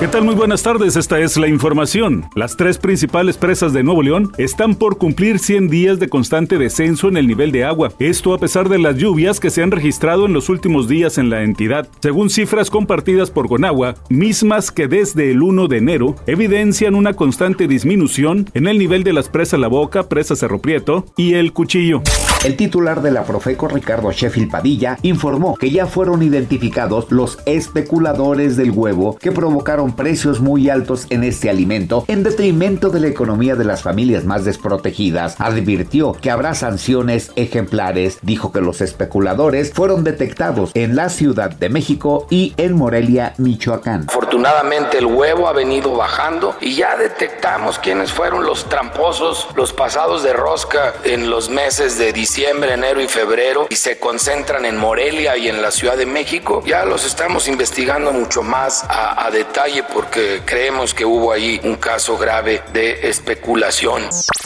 ¿Qué tal? Muy buenas tardes, esta es la información. Las tres principales presas de Nuevo León están por cumplir 100 días de constante descenso en el nivel de agua. Esto a pesar de las lluvias que se han registrado en los últimos días en la entidad. Según cifras compartidas por Conagua, mismas que desde el 1 de enero evidencian una constante disminución en el nivel de las presas La Boca, presa Cerro Prieto y el Cuchillo. El titular de la Profeco, Ricardo Sheffield Padilla, informó que ya fueron identificados los especuladores del huevo que provocaron precios muy altos en este alimento en detrimento de la economía de las familias más desprotegidas. Advirtió que habrá sanciones ejemplares. Dijo que los especuladores fueron detectados en la Ciudad de México y en Morelia, Michoacán. Afortunadamente el huevo ha venido bajando y ya detectamos quiénes fueron los tramposos, los pasados de rosca en los meses de diciembre, enero y febrero y se concentran en Morelia y en la Ciudad de México, ya los estamos investigando mucho más a, a detalle porque creemos que hubo ahí un caso grave de especulación.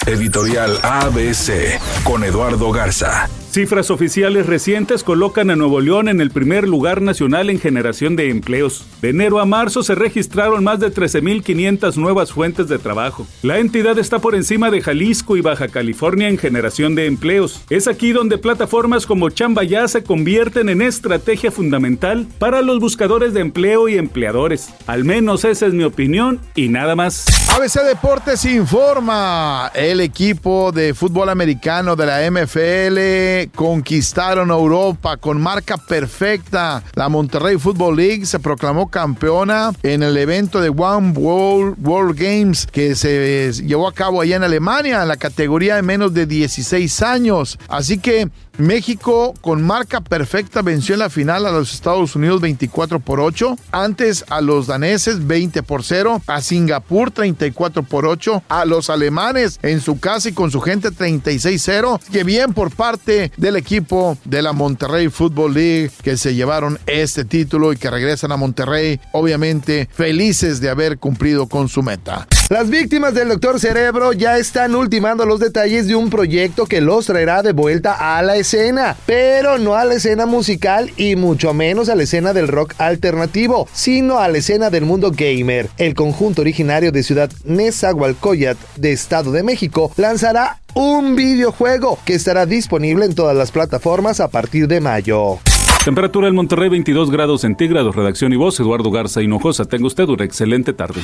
Editorial ABC con Eduardo Garza. Cifras oficiales recientes colocan a Nuevo León en el primer lugar nacional en generación de empleos. De enero a marzo se registraron más de 13.500 nuevas fuentes de trabajo. La entidad está por encima de Jalisco y Baja California en generación de empleos. Es aquí donde plataformas como Chamba Ya se convierten en estrategia fundamental para los buscadores de empleo y empleadores. Al menos esa es mi opinión y nada más. ABC Deportes informa. El equipo de fútbol americano de la MFL conquistaron Europa con marca perfecta. La Monterrey Football League se proclamó campeona en el evento de One World, World Games que se llevó a cabo allá en Alemania en la categoría de menos de 16 años. Así que México con marca perfecta venció en la final a los Estados Unidos 24 por 8, antes a los daneses 20 por 0, a Singapur 34 por 8, a los alemanes en su casa y con su gente 36-0. Que bien por parte del equipo de la Monterrey Football League que se llevaron este título y que regresan a Monterrey, obviamente felices de haber cumplido con su meta. Las víctimas del Doctor Cerebro ya están ultimando los detalles de un proyecto que los traerá de vuelta a la escena, pero no a la escena musical y mucho menos a la escena del rock alternativo, sino a la escena del mundo gamer. El conjunto originario de ciudad Nezahualcóyotl de Estado de México lanzará un videojuego que estará disponible en todas las plataformas a partir de mayo. Temperatura en Monterrey 22 grados centígrados. Redacción y voz Eduardo Garza Hinojosa. Tenga usted una excelente tarde.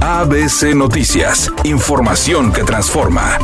ABC Noticias. Información que transforma.